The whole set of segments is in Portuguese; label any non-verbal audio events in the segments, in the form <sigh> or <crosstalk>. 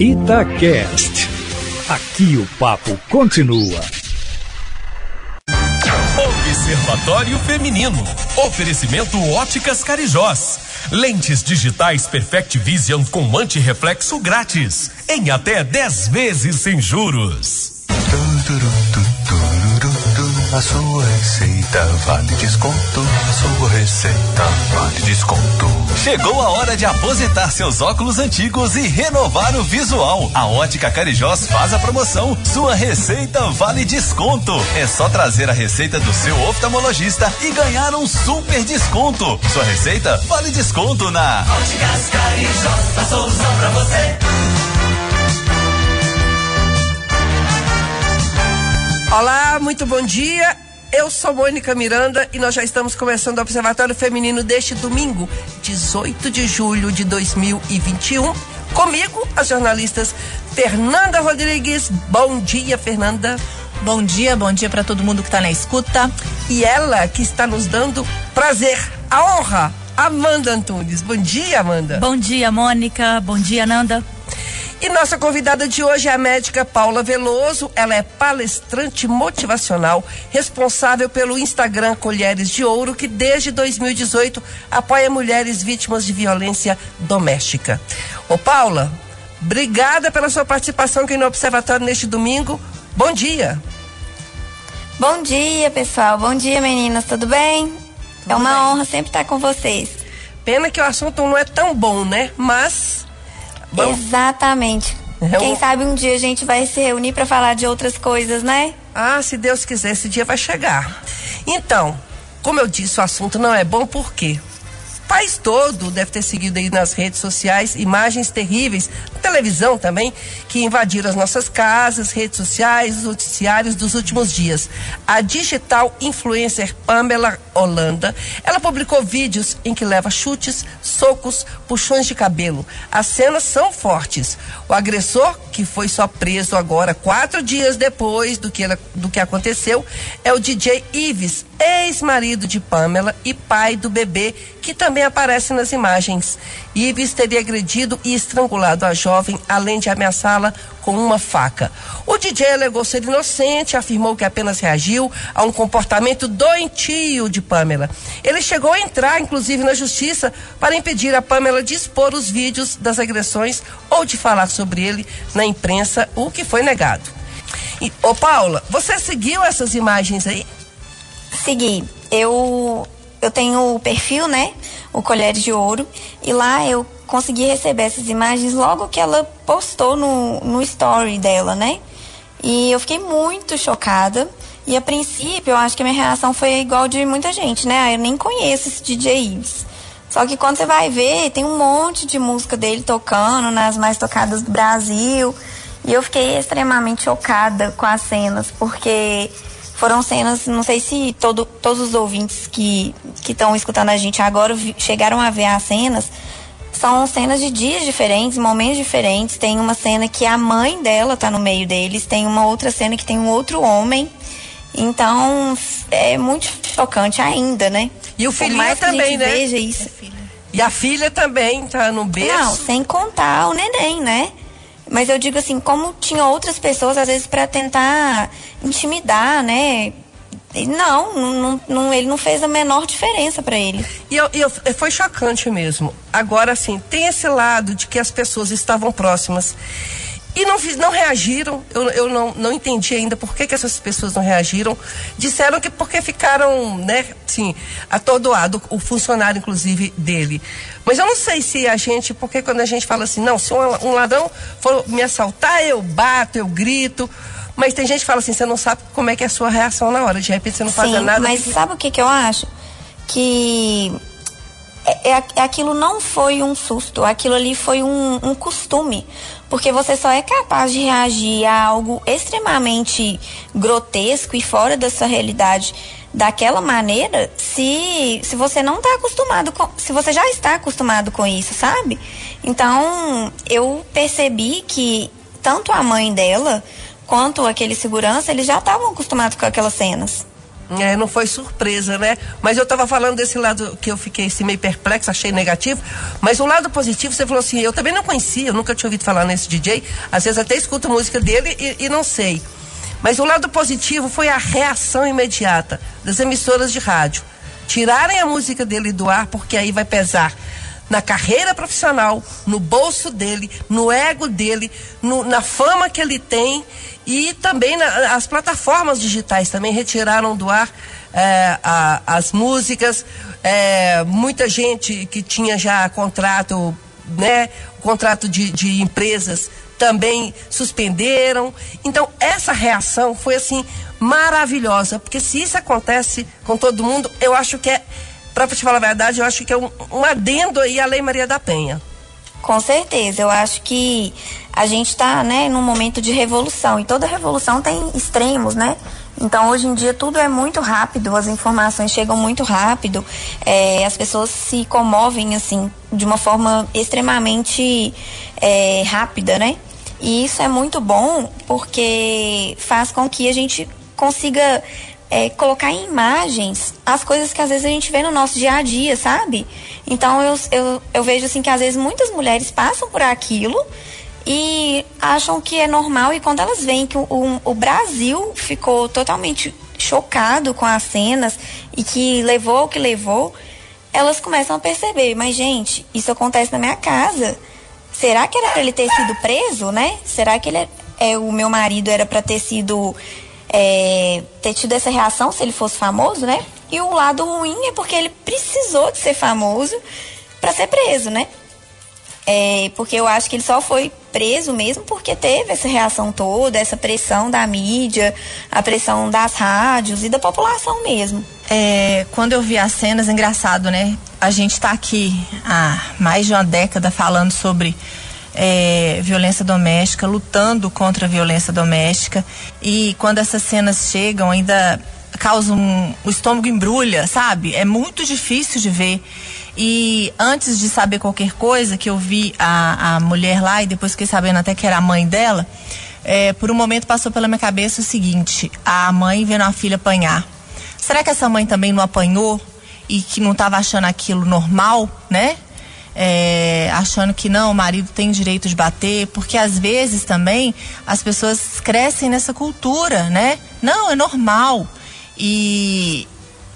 Itacast. Aqui o papo continua. Observatório Feminino. Oferecimento Óticas Carijós. Lentes digitais Perfect Vision com antirreflexo grátis. Em até 10 vezes sem juros. A sua receita vale desconto. A sua receita vale desconto. Chegou a hora de aposentar seus óculos antigos e renovar o visual. A Ótica Carijós faz a promoção. Sua receita vale desconto. É só trazer a receita do seu oftalmologista e ganhar um super desconto. Sua receita vale desconto na Óticas Carijós, a solução pra você. Olá, muito bom dia. Eu sou Mônica Miranda e nós já estamos começando o Observatório Feminino deste domingo, 18 de julho de 2021. Comigo, as jornalistas Fernanda Rodrigues. Bom dia, Fernanda. Bom dia, bom dia para todo mundo que está na escuta. E ela que está nos dando prazer, a honra, Amanda Antunes. Bom dia, Amanda. Bom dia, Mônica. Bom dia, Nanda. E nossa convidada de hoje é a médica Paula Veloso. Ela é palestrante motivacional, responsável pelo Instagram Colheres de Ouro, que desde 2018 apoia mulheres vítimas de violência doméstica. Ô Paula, obrigada pela sua participação aqui no Observatório neste domingo. Bom dia. Bom dia, pessoal. Bom dia, meninas. Tudo bem? Tudo é uma bem. honra sempre estar com vocês. Pena que o assunto não é tão bom, né? Mas. Vamos- Exatamente. É Quem sabe um dia a gente vai se reunir para falar de outras coisas, né? Ah, se Deus quiser, esse dia vai chegar. Então, como eu disse, o assunto não é bom porque o país todo deve ter seguido aí nas redes sociais imagens terríveis, televisão também, que invadiram as nossas casas, redes sociais, os noticiários dos últimos dias. A digital influencer Pamela Holanda, ela publicou vídeos em que leva chutes, socos, puxões de cabelo. As cenas são fortes. O agressor, que foi só preso agora quatro dias depois do que, ela- do que aconteceu, é o DJ Ives, ex-marido de Pamela e pai do bebê, que também aparece nas imagens. Ives teria agredido e estrangulado a jovem, além de ameaçá-la com uma faca. O DJ alegou ser inocente, afirmou que apenas reagiu a um comportamento doentio de Pamela. Ele chegou a entrar, inclusive, na justiça para impedir a Pamela de expor os vídeos das agressões ou de falar sobre ele na imprensa, o que foi negado. E, ô Paula, você seguiu essas imagens aí? Segui. Eu eu tenho o perfil, né? O Colheres de Ouro. E lá eu consegui receber essas imagens logo que ela postou no, no story dela, né? E eu fiquei muito chocada. E a princípio, eu acho que a minha reação foi igual de muita gente, né? Ah, eu nem conheço esse DJ Ives. Só que quando você vai ver, tem um monte de música dele tocando nas mais tocadas do Brasil. E eu fiquei extremamente chocada com as cenas, porque foram cenas, não sei se todo, todos os ouvintes que estão escutando a gente agora chegaram a ver as cenas. São cenas de dias diferentes, momentos diferentes. Tem uma cena que a mãe dela tá no meio deles, tem uma outra cena que tem um outro homem. Então, é muito chocante ainda, né? E o filhinho também, né? Veja isso. E a filha também tá no berço. Não, sem contar o neném, né? Mas eu digo assim, como tinha outras pessoas, às vezes, para tentar intimidar, né? Não, não, não- ele não fez a menor diferença para ele. E, eu, eu- e foi chocante mesmo. Agora, assim, tem esse lado de que as pessoas estavam próximas e não, fiz- não reagiram. Eu, eu não, não entendi ainda por que, que essas pessoas não reagiram. Disseram que porque ficaram, né, assim, atordoado, o funcionário, inclusive, dele. Mas eu não sei se a gente, porque quando a gente fala assim, não, se um, um ladrão for me assaltar, eu bato, eu grito. Mas tem gente que fala assim, você não sabe como é que é a sua reação na hora. De repente você não faz nada. mas fica- sabe o que, que eu acho? Que é, é- é aquilo não foi um susto, aquilo ali foi um, um costume. Porque você só é capaz de reagir a algo extremamente grotesco e fora da sua realidade daquela maneira se, se você não está acostumado com. Se você já está acostumado com isso, sabe? Então, eu percebi que tanto a mãe dela quanto aquele segurança, eles já estavam acostumados com aquelas cenas. É, não foi surpresa, né? Mas eu estava falando desse lado que eu fiquei assim, meio perplexo, achei negativo. Mas o lado positivo, você falou assim, eu também não conhecia, eu nunca tinha ouvido falar nesse DJ. Às vezes até escuto música dele e, e não sei. Mas o lado positivo foi a reação imediata das emissoras de rádio. Tirarem a música dele do ar, porque aí vai pesar na carreira profissional, no bolso dele, no ego dele, no, na fama que ele tem e também na, as plataformas digitais também retiraram do ar é, a, as músicas. É, muita gente que tinha já contrato, né, contrato de, de empresas também suspenderam. Então essa reação foi assim maravilhosa, porque se isso acontece com todo mundo, eu acho que é para te falar a verdade, eu acho que é um, um adendo aí à Lei Maria da Penha. Com certeza, eu acho que a gente está né, num momento de revolução e toda revolução tem extremos, né? Então hoje em dia tudo é muito rápido, as informações chegam muito rápido, é, as pessoas se comovem assim de uma forma extremamente é, rápida, né? E isso é muito bom porque faz com que a gente consiga é, colocar em imagens as coisas que às vezes a gente vê no nosso dia a dia, sabe? Então eu, eu, eu vejo assim que às vezes muitas mulheres passam por aquilo e acham que é normal e quando elas veem que o, o, o Brasil ficou totalmente chocado com as cenas e que levou o que levou, elas começam a perceber, mas gente, isso acontece na minha casa. Será que era para ele ter sido preso, né? Será que ele é, é o meu marido era para ter sido é, ter tido essa reação se ele fosse famoso, né? E o lado ruim é porque ele precisou de ser famoso para ser preso, né? É, porque eu acho que ele só foi preso mesmo porque teve essa reação toda, essa pressão da mídia, a pressão das rádios e da população mesmo. É, quando eu vi as cenas, engraçado, né? A gente está aqui há mais de uma década falando sobre é, violência doméstica, lutando contra a violência doméstica. E quando essas cenas chegam, ainda causam. Um, o estômago embrulha, sabe? É muito difícil de ver. E antes de saber qualquer coisa, que eu vi a, a mulher lá e depois fiquei sabendo até que era a mãe dela, é, por um momento passou pela minha cabeça o seguinte: a mãe vendo a filha apanhar. Será que essa mãe também não apanhou e que não estava achando aquilo normal, né? É, achando que não, o marido tem direito de bater, porque às vezes também as pessoas crescem nessa cultura, né? Não, é normal. E,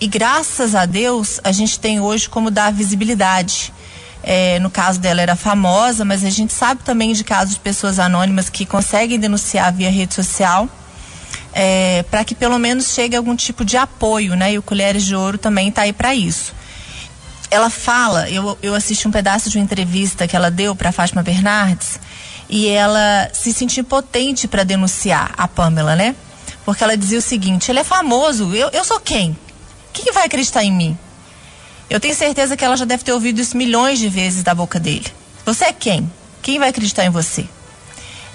e graças a Deus a gente tem hoje como dar visibilidade. É, no caso dela era famosa, mas a gente sabe também de casos de pessoas anônimas que conseguem denunciar via rede social. É, para que pelo menos chegue algum tipo de apoio, né? E o Colheres de Ouro também está aí para isso ela fala, eu, eu assisti um pedaço de uma entrevista que ela deu para Fátima Bernardes e ela se sentiu potente para denunciar a Pamela, né? Porque ela dizia o seguinte: ele é famoso, eu, eu sou quem? Quem vai acreditar em mim? Eu tenho certeza que ela já deve ter ouvido isso milhões de vezes da boca dele. Você é quem? Quem vai acreditar em você?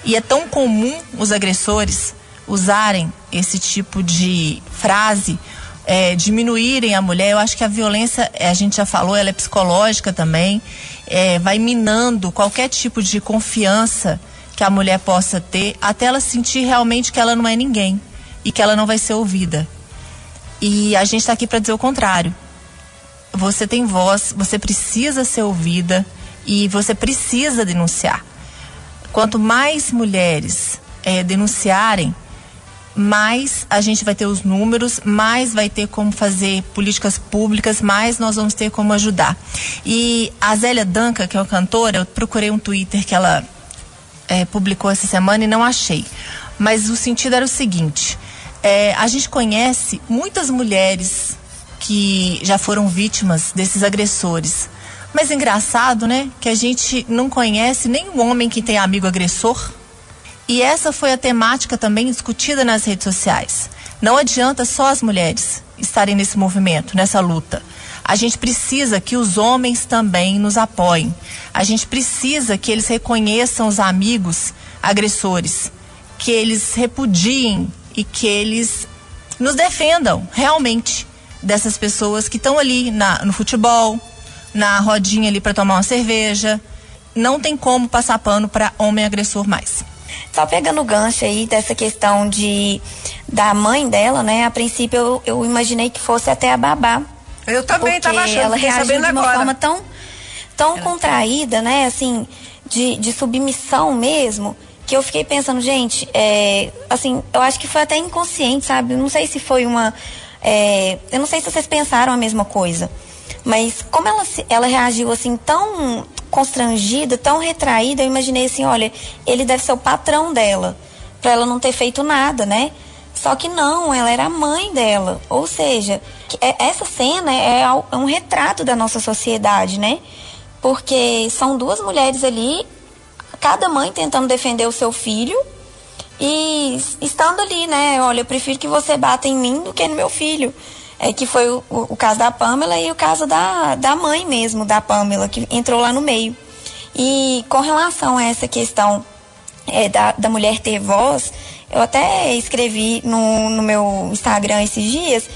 E é tão comum os agressores usarem esse tipo de frase é, diminuírem a mulher. Eu acho que a violência, é, a gente já falou, ela é psicológica também, é, vai minando qualquer tipo de confiança que a mulher possa ter, até ela sentir realmente que ela não é ninguém e que ela não vai ser ouvida. E a gente está aqui para dizer o contrário. Você tem voz, você precisa ser ouvida e você precisa denunciar. Quanto mais mulheres é, denunciarem, mais a gente vai ter os números, mais vai ter como fazer políticas públicas, mais nós vamos ter como ajudar. E a Zélia Danca, que é uma cantora, eu procurei um Twitter que ela é, publicou essa semana e não achei. Mas o sentido era o seguinte: é, a gente conhece muitas mulheres que já foram vítimas desses agressores. Mas engraçado, né? Que a gente não conhece nenhum homem que tem amigo agressor e essa foi a temática também discutida nas redes sociais. Não adianta só as mulheres estarem nesse movimento, nessa luta. A gente precisa que os homens também nos apoiem. A gente precisa que eles reconheçam os amigos agressores, que eles repudiem e que eles nos defendam realmente dessas pessoas que estão ali na, no futebol, na rodinha ali para tomar uma cerveja. Não tem como passar pano para homem agressor mais. Só pegando o gancho aí dessa questão de da mãe dela, né? A princípio eu, eu imaginei que fosse até a babá. Eu também estava achando, ela reagiu de uma agora. forma tão, tão contraída, né? Assim, de, de submissão mesmo, que eu fiquei pensando, gente, é, assim, eu acho que foi até inconsciente, sabe? Não sei se foi uma. é, eu não sei se vocês pensaram a mesma coisa. Mas como ela, ela reagiu assim tão constrangida, tão retraída, eu imaginei assim, olha, ele deve ser o patrão dela, pra ela não ter feito nada, né? Só que não, ela era a mãe dela. Ou seja, é- essa cena é é um retrato da nossa sociedade, né? Porque são duas mulheres ali, cada mãe tentando defender o seu filho e estando ali, né? Olha, eu prefiro que você bata em mim do que no meu filho. É que foi o, o- caso da Pamela e o caso da, da mãe mesmo, da Pamela, que entrou lá no meio. E com relação a essa questão é, da, da mulher ter voz, eu até escrevi no, no meu Instagram esses dias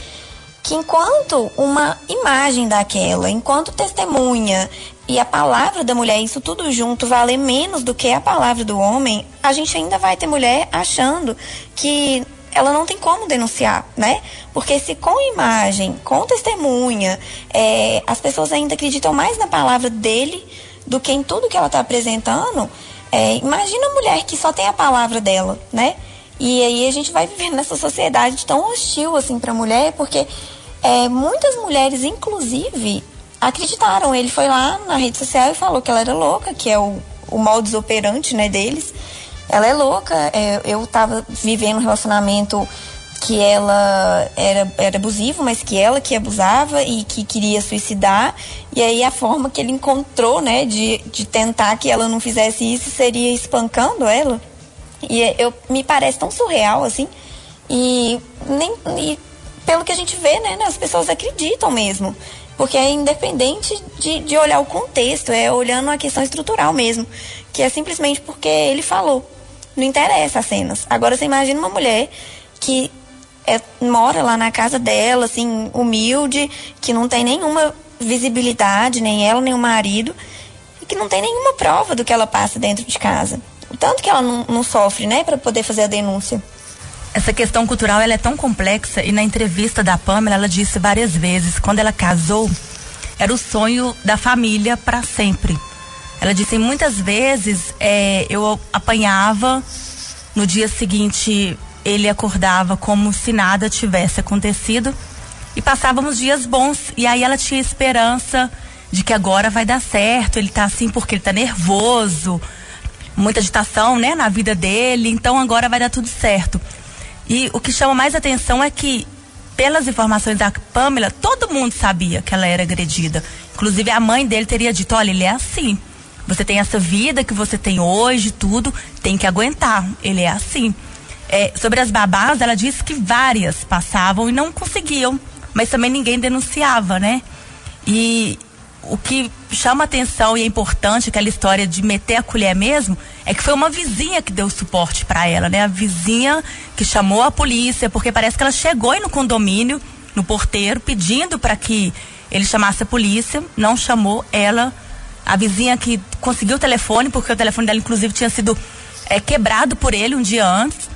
que enquanto uma imagem daquela, enquanto testemunha e a palavra da mulher, isso tudo junto vale menos do que a palavra do homem, a gente ainda vai ter mulher achando que ela não tem como denunciar, né? Porque se com imagem, com testemunha, é, as pessoas ainda acreditam mais na palavra dele do que em tudo que ela está apresentando, é, imagina a mulher que só tem a palavra dela, né? E aí a gente vai vivendo nessa sociedade tão hostil assim para a mulher, porque é, muitas mulheres, inclusive, acreditaram. Ele foi lá na rede social e falou que ela era louca, que é o, o modus operandi né, deles. Ela é louca. é, eu tava vivendo um relacionamento que ela era, era abusivo, mas que ela que abusava e que queria suicidar. E aí a forma que ele encontrou, né, de, de tentar que ela não fizesse isso seria espancando ela. E é- eu me parece tão surreal assim. E nem e pelo que a gente vê, né, as pessoas acreditam mesmo. Porque é independente de, de olhar o contexto, é olhando a questão estrutural mesmo. Que é simplesmente porque ele falou. Não interessa as cenas. Agora você imagina uma mulher que é, mora lá na casa dela, assim, humilde, que não tem nenhuma visibilidade, nem ela, nem o marido, e que não tem nenhuma prova do que ela passa dentro de casa. O tanto que ela não, não sofre, né, para poder fazer a denúncia. Essa questão cultural ela é tão complexa e na entrevista da Pamela ela disse várias vezes quando ela casou era o sonho da família para sempre. Ela disse muitas vezes é, eu apanhava no dia seguinte ele acordava como se nada tivesse acontecido e passávamos dias bons e aí ela tinha esperança de que agora vai dar certo ele tá assim porque ele tá nervoso muita agitação né na vida dele então agora vai dar tudo certo e o que chama mais atenção é que, pelas informações da Pamela, todo mundo sabia que ela era agredida. Inclusive a mãe dele teria dito, olha, ele é assim. Você tem essa vida que você tem hoje, tudo, tem que aguentar. Ele é assim. É, sobre as babás, ela disse que várias passavam e não conseguiam, mas também ninguém denunciava, né? E o que chama atenção e é importante, aquela história de meter a colher mesmo, é que foi uma vizinha que deu suporte para ela, né? A vizinha que chamou a polícia, porque parece que ela chegou aí no condomínio, no porteiro, pedindo para que ele chamasse a polícia, não chamou ela, a vizinha que conseguiu o telefone, porque o telefone dela inclusive tinha sido é, quebrado por ele um dia antes.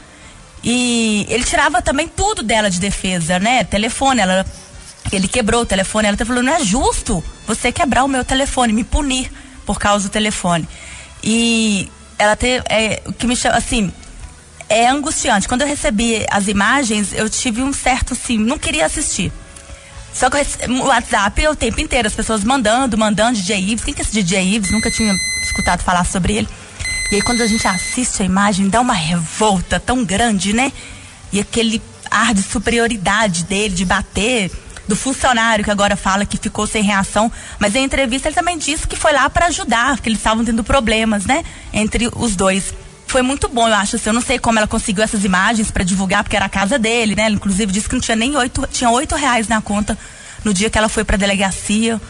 E ele tirava também tudo dela de defesa, né? Telefone, ela ele quebrou o telefone, ela tá falando, não é justo você quebrar o meu telefone, me punir por causa do telefone. E ela tem, é, o que me chama, assim, é angustiante. Quando eu recebi as imagens, eu tive um certo, assim, não queria assistir. Só que o WhatsApp é o tempo inteiro, as pessoas mandando, mandando, DJ Ives. Quem que é esse DJ Ives? Nunca tinha escutado falar sobre ele. E aí quando a gente assiste a imagem, dá uma revolta tão grande, né? E aquele ar de superioridade dele, de bater, do funcionário que agora fala que ficou sem reação. Mas em entrevista ele também disse que foi lá para ajudar, que eles estavam tendo problemas, né? Entre os dois. Foi muito bom, eu acho. Assim, eu não sei como ela conseguiu essas imagens para divulgar, porque era a casa dele, né? Ela, inclusive disse que não tinha nem oito, tinha oito reais na conta no dia que ela foi para delegacia.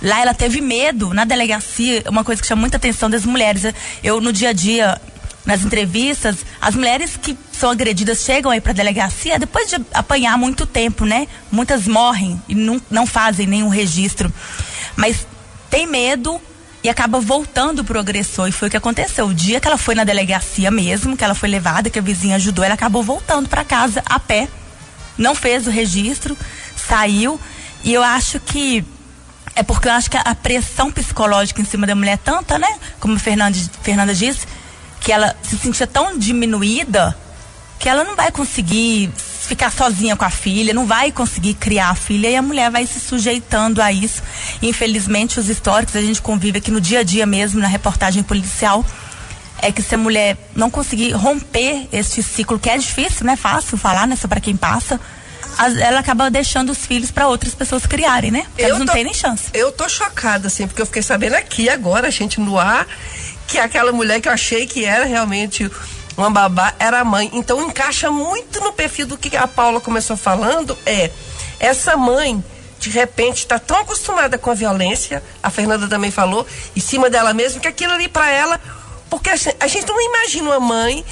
Lá ela teve medo na delegacia, uma coisa que chama muita atenção das mulheres. Eu no dia a dia, nas entrevistas, as mulheres que são agredidas chegam aí para delegacia depois de apanhar muito tempo, né? Muitas morrem e não, não fazem nenhum registro. Mas tem medo e acaba voltando pro agressor. E foi o que aconteceu. O dia que ela foi na delegacia mesmo, que ela foi levada, que a vizinha ajudou, ela acabou voltando para casa a pé. Não fez o registro, saiu. E eu acho que é porque eu acho que a pressão psicológica em cima da mulher é tanta, né? Como a Fernanda, Fernanda disse, que ela se sentia tão diminuída que ela não vai conseguir ficar sozinha com a filha, não vai conseguir criar a filha e a mulher vai se sujeitando a isso. Infelizmente, os históricos a gente convive aqui no dia a dia mesmo, na reportagem policial, é que se a mulher não conseguir romper este ciclo, que é difícil, não é fácil falar, né? Só para quem passa, ela acaba deixando os filhos para outras pessoas criarem, né? Porque elas não têm nem chance. Eu tô chocada, assim, porque eu fiquei sabendo aqui agora, a gente no ar, que aquela mulher que eu achei que era realmente uma babá era a mãe. Então encaixa muito no perfil do que a Paula começou falando, é essa mãe de repente está tão acostumada com a violência, a Fernanda também falou, em cima dela mesma, que aquilo ali para ela, porque a gente, não imagina uma mãe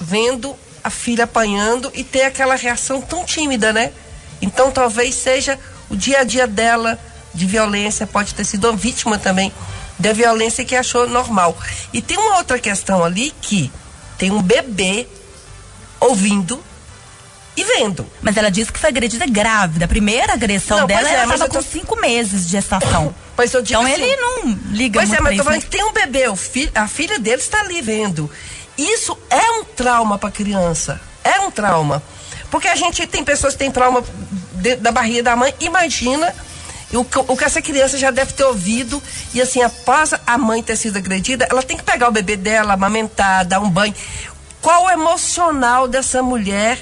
vendo a filha apanhando e ter aquela reação tão tímida, né? Então talvez seja o dia a dia dela de violência, pode ter sido uma vítima também da violência que achou normal. E tem uma outra questão ali que tem um bebê ouvindo e vendo. Mas ela disse que foi agredida grávida. A primeira agressão não, dela, é, ela estava tô... com cinco meses de gestação. <coughs> Pois eu digo então assim, ele não liga pois muito é, mas tô falando né? que tem um bebê, fi, a filha dele está ali vendo. Isso é um trauma para criança. É um trauma. Porque a gente tem pessoas que têm trauma de, da barriga da mãe. Imagina o, o que essa criança já deve ter ouvido. E assim, após a mãe ter sido agredida, ela tem que pegar o bebê dela, amamentar, dar um banho. Qual o emocional dessa mulher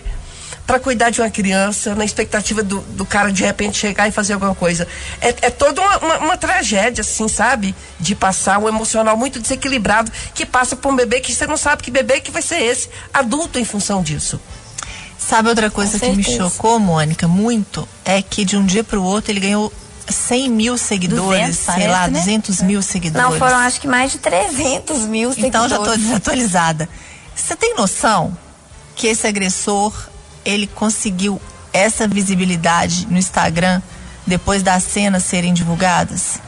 para cuidar de uma criança, na expectativa do, do, cara de repente chegar e fazer alguma coisa. É, é toda uma, uma, uma, tragédia, assim, sabe? De passar um emocional muito desequilibrado que passa por um bebê que você não sabe que bebê que vai ser esse, adulto em função disso. Sabe outra coisa que me chocou, Mônica, muito? É que de um dia para o outro ele ganhou 100 mil seguidores, 200, sei parece, lá, né? 200 mil seguidores. Não, foram acho que mais de 300 mil seguidores. Então já estou desatualizada. Você tem noção que esse agressor ele conseguiu essa visibilidade no Instagram depois das cenas serem divulgadas?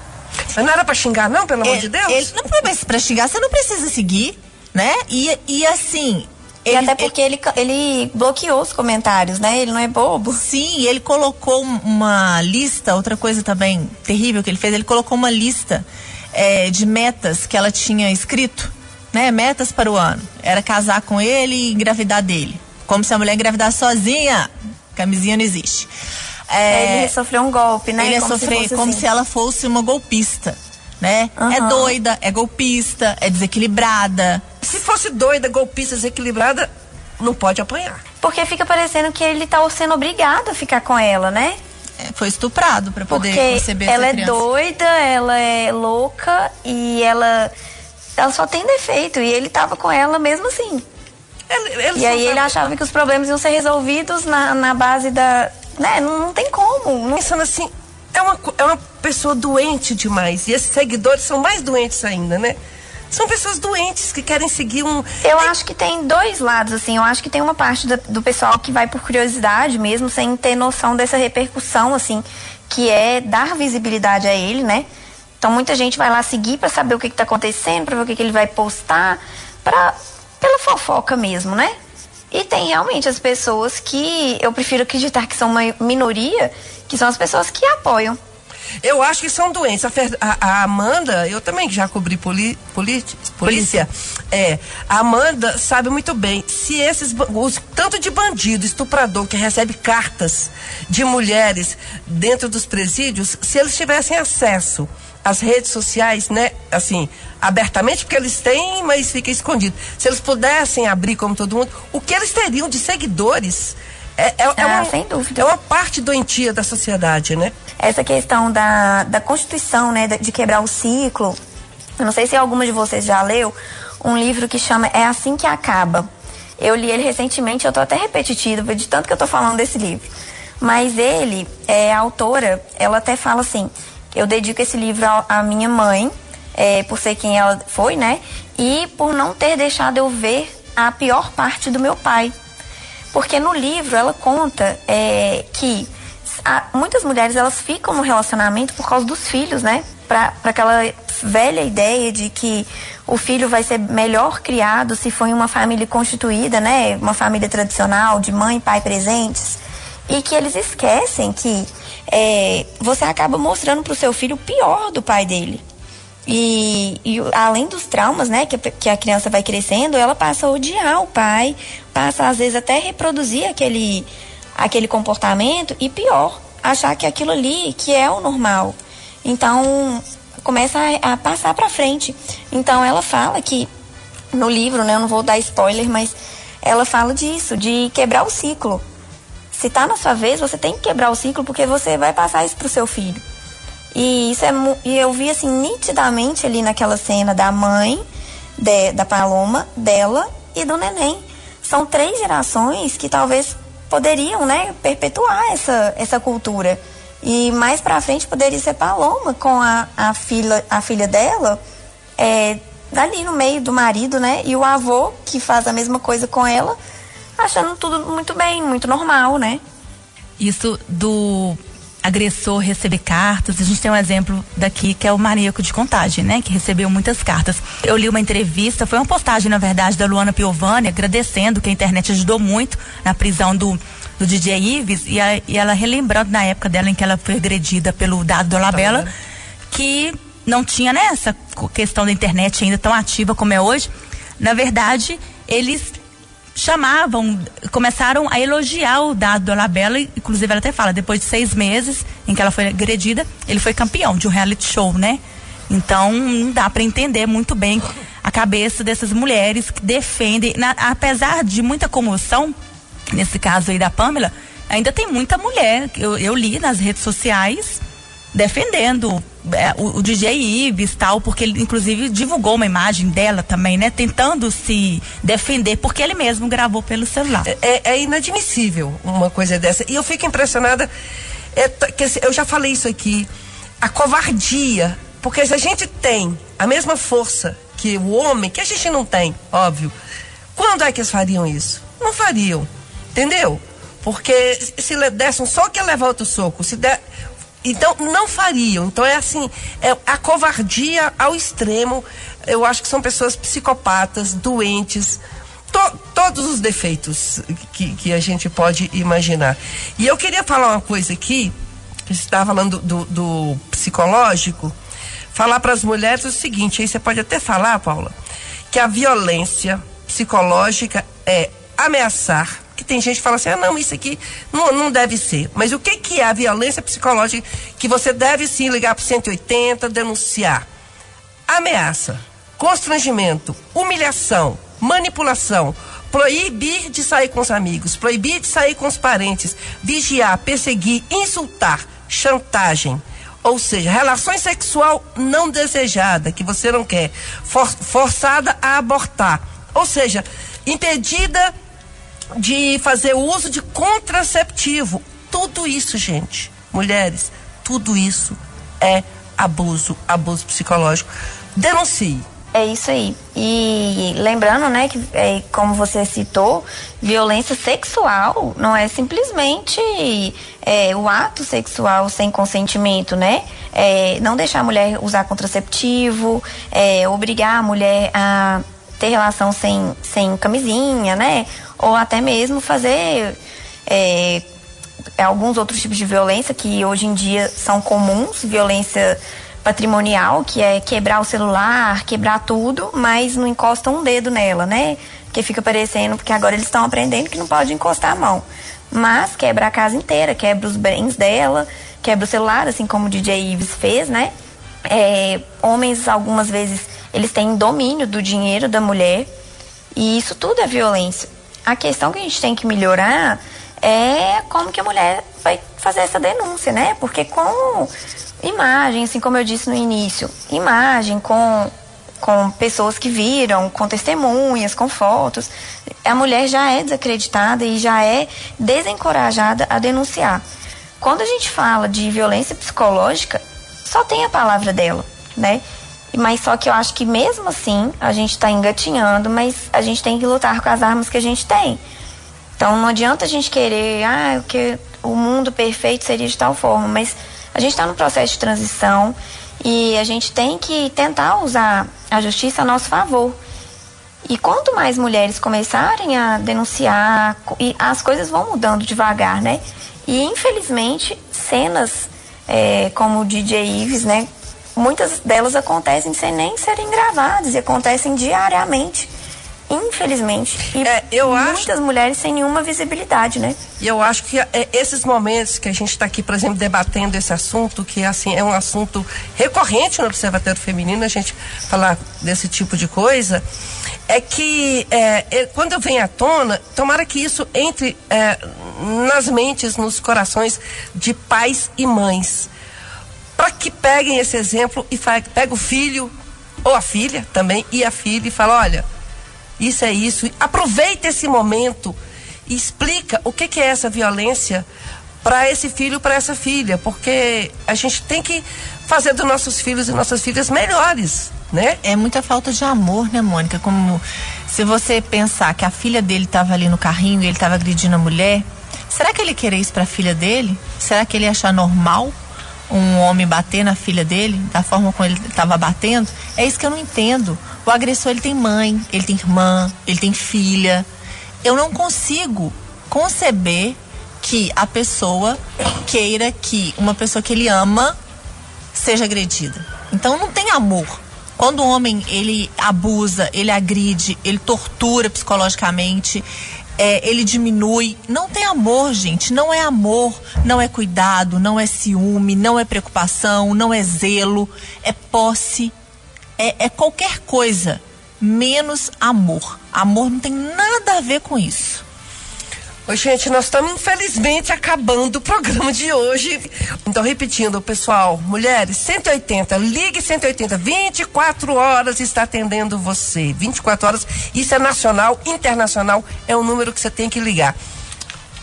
Mas não era pra xingar, não, pelo amor de Deus? Ele, não, mas pra xingar você não precisa seguir, né? E, e assim. Ele, e até porque ele, ele, bloqueou os comentários, né? Ele não é bobo. Sim, ele colocou uma lista, outra coisa também terrível que ele fez, ele colocou uma lista é, de metas que ela tinha escrito, né? Metas para o ano. Era casar com ele e engravidar dele. Como se a mulher engravidasse sozinha. Camisinha não existe. É, ele sofreu um golpe, né? Ele ia sofrer se como assim. se ela fosse uma golpista. Né? Uhum. É doida, é golpista, é desequilibrada. Se fosse doida, golpista, desequilibrada, não pode apanhar. Porque fica parecendo que ele tá sendo obrigado a ficar com ela, né? É, foi estuprado para poder Porque receber ela essa é doida, ela é louca e ela ela só tem defeito e ele tava com ela mesmo assim. Ele, ele e aí ele achava que os problemas iam ser resolvidos na, na base da. Né? Não, não tem como. Não... Pensando assim, é uma, é uma pessoa doente demais. E esses seguidores são mais doentes ainda, né? São pessoas doentes que querem seguir um. Eu é... acho que tem dois lados, assim. Eu acho que tem uma parte do, do, pessoal que vai por curiosidade mesmo, sem ter noção dessa repercussão, assim, que é dar visibilidade a ele, né? Então muita gente vai lá seguir para saber o que, está acontecendo, para ver o que, que ele vai postar, para pela fofoca mesmo, né? E tem realmente as pessoas que eu prefiro acreditar que são uma minoria, que são as pessoas que apoiam. Eu acho que são doentes. A, a, Amanda, eu também já cobri poli, poli, polícia, é, a Amanda sabe muito bem, se esses, os, tanto de bandido, estuprador, que recebe cartas de mulheres dentro dos presídios, se eles tivessem acesso às redes sociais, né, assim, abertamente, porque eles têm, mas fica escondido. Se eles pudessem abrir como todo mundo, o que eles teriam de seguidores é, é, é ah, uma, sem dúvida. é uma parte doentia da sociedade, né? Essa questão da, da Constituição, né, de quebrar o ciclo. Eu não sei se alguma de vocês já leu um livro que chama É Assim Que Acaba. Eu li ele recentemente, eu tô até repetitiva de tanto que eu tô falando desse livro. Mas ele, é, a autora, ela até fala assim: eu dedico esse livro à minha mãe, é, por ser quem ela foi, né? E por não ter deixado eu ver a pior parte do meu pai. Porque no livro ela conta é, que a, muitas mulheres elas ficam no relacionamento por causa dos filhos, né? Para que ela velha ideia de que o filho vai ser melhor criado se for em uma família constituída, né? Uma família tradicional, de mãe e pai presentes. E que eles esquecem que é, você acaba mostrando para o seu filho o pior do pai dele. E, e, além dos traumas, né, que, que a criança vai crescendo, ela passa a odiar o pai, passa às vezes até reproduzir aquele, aquele comportamento e pior, achar que aquilo ali que é o normal. Então, começa a, a passar para frente. Então, ela fala que no livro, né, eu não vou dar spoiler, mas ela fala disso, de quebrar o ciclo. Se tá na sua vez, você tem que quebrar o ciclo porque você vai passar isso pro seu filho. E isso é e eu vi assim nitidamente ali naquela cena da mãe de, da Paloma, dela e do neném. São três gerações que talvez poderiam, né, perpetuar essa essa cultura. E mais para frente poderia ser Paloma com a, a filha a filha dela, é, dali no meio do marido, né, e o avô que faz a mesma coisa com ela, achando tudo muito bem, muito normal, né? Isso do agressor receber cartas. A gente tem um exemplo daqui que é o maníaco de contagem, né? Que recebeu muitas cartas. Eu li uma entrevista, foi uma postagem, na verdade, da Luana Piovani, agradecendo que a internet ajudou muito na prisão do, do DJ Ives e, a, e ela relembrando na época dela em que ela foi agredida pelo Dado Dolabella, que não tinha né, essa questão da internet ainda tão ativa como é hoje. Na verdade, eles chamavam, começaram a elogiar o dado do Alabella, inclusive ela até fala, depois de seis meses em que ela foi agredida, ele foi campeão de um reality show, né? Então não dá para entender muito bem a cabeça dessas mulheres que defendem, na, apesar de muita comoção, nesse caso aí da Pamela, ainda tem muita mulher, eu, eu li nas redes sociais, defendendo é, o, o, DJ Ives tal, porque ele inclusive divulgou uma imagem dela também, né? Tentando se defender, porque ele mesmo gravou pelo celular. É, é, é inadmissível uma coisa dessa. E eu fico impressionada, é, que, eu já falei isso aqui, a covardia, porque se a gente tem a mesma força que o homem, que a gente não tem, óbvio, quando é que eles fariam isso? Não fariam, entendeu? Porque se dessem só que levar outro soco, se der, então, não fariam. Então, é assim, é a covardia ao extremo. Eu acho que são pessoas psicopatas, doentes, to, todos os defeitos que, que a gente pode imaginar. E eu queria falar uma coisa aqui, que estava falando do, do, do psicológico, falar para as mulheres o seguinte, aí você pode até falar, Paula, que a violência psicológica é ameaçar, que tem gente que fala assim, ah, não, isso aqui não, não deve ser. Mas o que, que é a violência psicológica que você deve sim ligar para 180, denunciar? Ameaça, constrangimento, humilhação, manipulação, proibir de sair com os amigos, proibir de sair com os parentes, vigiar, perseguir, insultar, chantagem. Ou seja, relação sexual não desejada, que você não quer, for, forçada a abortar. Ou seja, impedida de fazer uso de contraceptivo. Tudo isso, gente, mulheres, tudo isso é abuso, abuso psicológico. Denuncie. É isso aí. E lembrando, né, que é, como você citou, violência sexual não é simplesmente é, o ato sexual sem consentimento, né? É, não deixar a mulher usar contraceptivo, é, obrigar a mulher a ter relação sem, sem camisinha, né? Ou até mesmo fazer é, alguns outros tipos de violência que hoje em dia são comuns, violência patrimonial, que é quebrar o celular, quebrar tudo, mas não encosta um dedo nela, né? Que fica parecendo, porque agora eles estão aprendendo que não pode encostar a mão. Mas quebra a casa inteira, quebra os bens dela, quebra o celular, assim como o DJ Ives fez, né? É, homens, algumas vezes, eles têm domínio do dinheiro da mulher, e isso tudo é violência. A questão que a gente tem que melhorar é como que a mulher vai fazer essa denúncia, né? Porque com imagem, assim como eu disse no início, imagem com com pessoas que viram, com testemunhas, com fotos, a mulher já é desacreditada e já é desencorajada a denunciar. Quando a gente fala de violência psicológica, só tem a palavra dela, né? Mas só que eu acho que mesmo assim a gente está engatinhando, mas a gente tem que lutar com as armas que a gente tem. Então não adianta a gente querer, ah, que o mundo perfeito seria de tal forma, mas a gente está no processo de transição E a gente tem que tentar usar a justiça a nosso favor. E quanto mais mulheres começarem a denunciar, as coisas vão mudando devagar, né? E infelizmente, cenas é, como o DJ Ives, né? Muitas delas acontecem sem nem serem gravadas e acontecem diariamente infelizmente. E é, eu muitas acho... mulheres sem nenhuma visibilidade, né? E eu acho que é, esses momentos que a gente está aqui, por exemplo, debatendo esse assunto, que assim é um assunto recorrente no Observatório Feminino, a gente falar desse tipo de coisa, é que é, é quando vem à tona, tomara que isso entre é, nas mentes, nos corações de pais e mães. Para que peguem esse exemplo e peguem o filho ou a filha também e a filha e fala, olha, isso é isso. Aproveita esse momento e explica o que, que é essa violência para esse filho, para essa filha, porque a gente tem que fazer dos nossos filhos e nossas filhas melhores, né? É muita falta de amor, né, Mônica? Como se você pensar que a filha dele estava ali no carrinho e ele estava agredindo a mulher, será que ele querer isso para a filha dele? Será que ele achar normal um homem bater na filha dele da forma como ele estava batendo? É isso que eu não entendo. O agressor ele tem mãe, ele tem irmã, ele tem filha. Eu não consigo conceber que a pessoa queira que uma pessoa que ele ama seja agredida. Então não tem amor. Quando o homem ele abusa, ele agride, ele tortura psicologicamente, é, ele diminui. Não tem amor, gente. Não é amor, não é cuidado, não é ciúme, não é preocupação, não é zelo, é posse é, é qualquer coisa menos amor. Amor não tem nada a ver com isso. Gente, nós estamos infelizmente acabando o programa de hoje. Então, repetindo, pessoal, mulheres, 180, ligue 180, 24 horas está atendendo você. 24 horas, isso é nacional, internacional, é o número que você tem que ligar.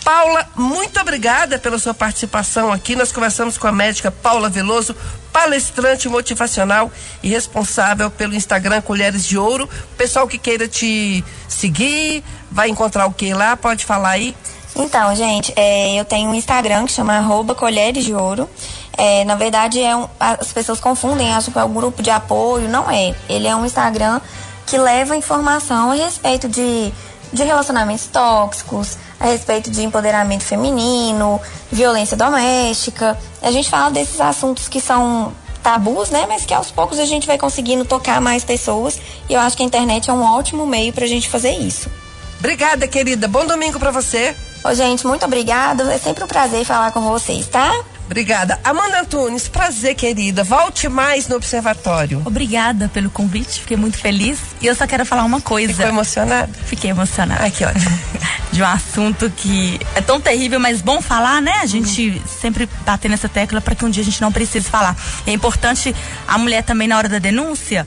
Paula, muito obrigada pela sua participação aqui. Nós conversamos com a médica Paula Veloso, palestrante motivacional e responsável pelo Instagram Colheres de Ouro. Pessoal que queira te seguir, vai encontrar o que lá? Pode falar aí. Então, gente, é, eu tenho um Instagram que chama arroba Colheres de Ouro. É, na verdade, é um, as pessoas confundem, acham que é um grupo de apoio. Não é. Ele é um Instagram que leva informação a respeito de, de relacionamentos tóxicos, a respeito de empoderamento feminino, violência doméstica. A gente fala desses assuntos que são tabus, né? Mas que aos poucos a gente vai conseguindo tocar mais pessoas. E eu acho que a internet é um ótimo meio pra gente fazer isso. Obrigada, querida. Bom domingo para você. Ô, gente, muito obrigada. É sempre um prazer falar com vocês, tá? Obrigada. Amanda Antunes, prazer, querida. Volte mais no observatório. Obrigada pelo convite, fiquei muito feliz. E eu só quero falar uma coisa. Ficou emocionada? Fiquei emocionada. Ai, que ótimo. <laughs> De um assunto que é tão terrível, mas bom falar, né? A gente uhum. sempre bater nessa tecla para que um dia a gente não precise falar. É importante a mulher também, na hora da denúncia,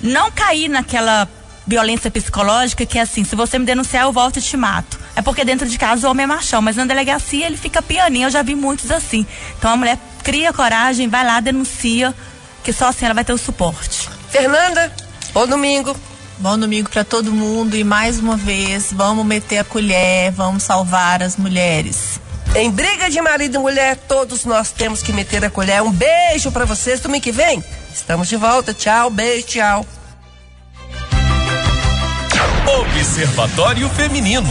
não cair naquela violência psicológica que é assim, se você me denunciar, eu volto e te mato. É porque dentro de casa o homem é machão, mas na delegacia ele fica pianinho, eu já vi muitos assim. Então a mulher cria coragem, vai lá, denuncia, que só assim ela vai ter o suporte. Fernanda, bom domingo. Bom domingo para todo mundo e mais uma vez, vamos meter a colher, vamos salvar as mulheres. Em briga de marido e mulher, todos nós temos que meter a colher. Um beijo para vocês. Domingo que vem, estamos de volta. Tchau, beijo, tchau. Observatório Feminino.